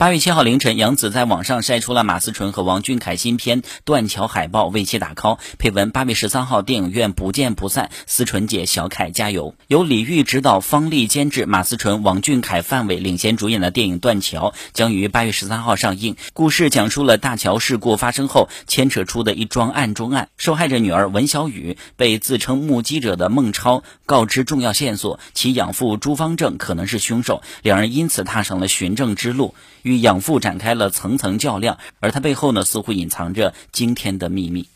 八月七号凌晨，杨紫在网上晒出了马思纯和王俊凯新片《断桥》海报，为其打 call，配文：八月十三号电影院不见不散，思纯姐、小凯加油！由李玉执导、方丽监制，马思纯、王俊凯、范伟领衔主演的电影《断桥》将于八月十三号上映。故事讲述了大桥事故发生后牵扯出的一桩案中案，受害者女儿文小雨被自称目击者的孟超告知重要线索，其养父朱方正可能是凶手，两人因此踏上了寻证之路。与养父展开了层层较量，而他背后呢，似乎隐藏着惊天的秘密。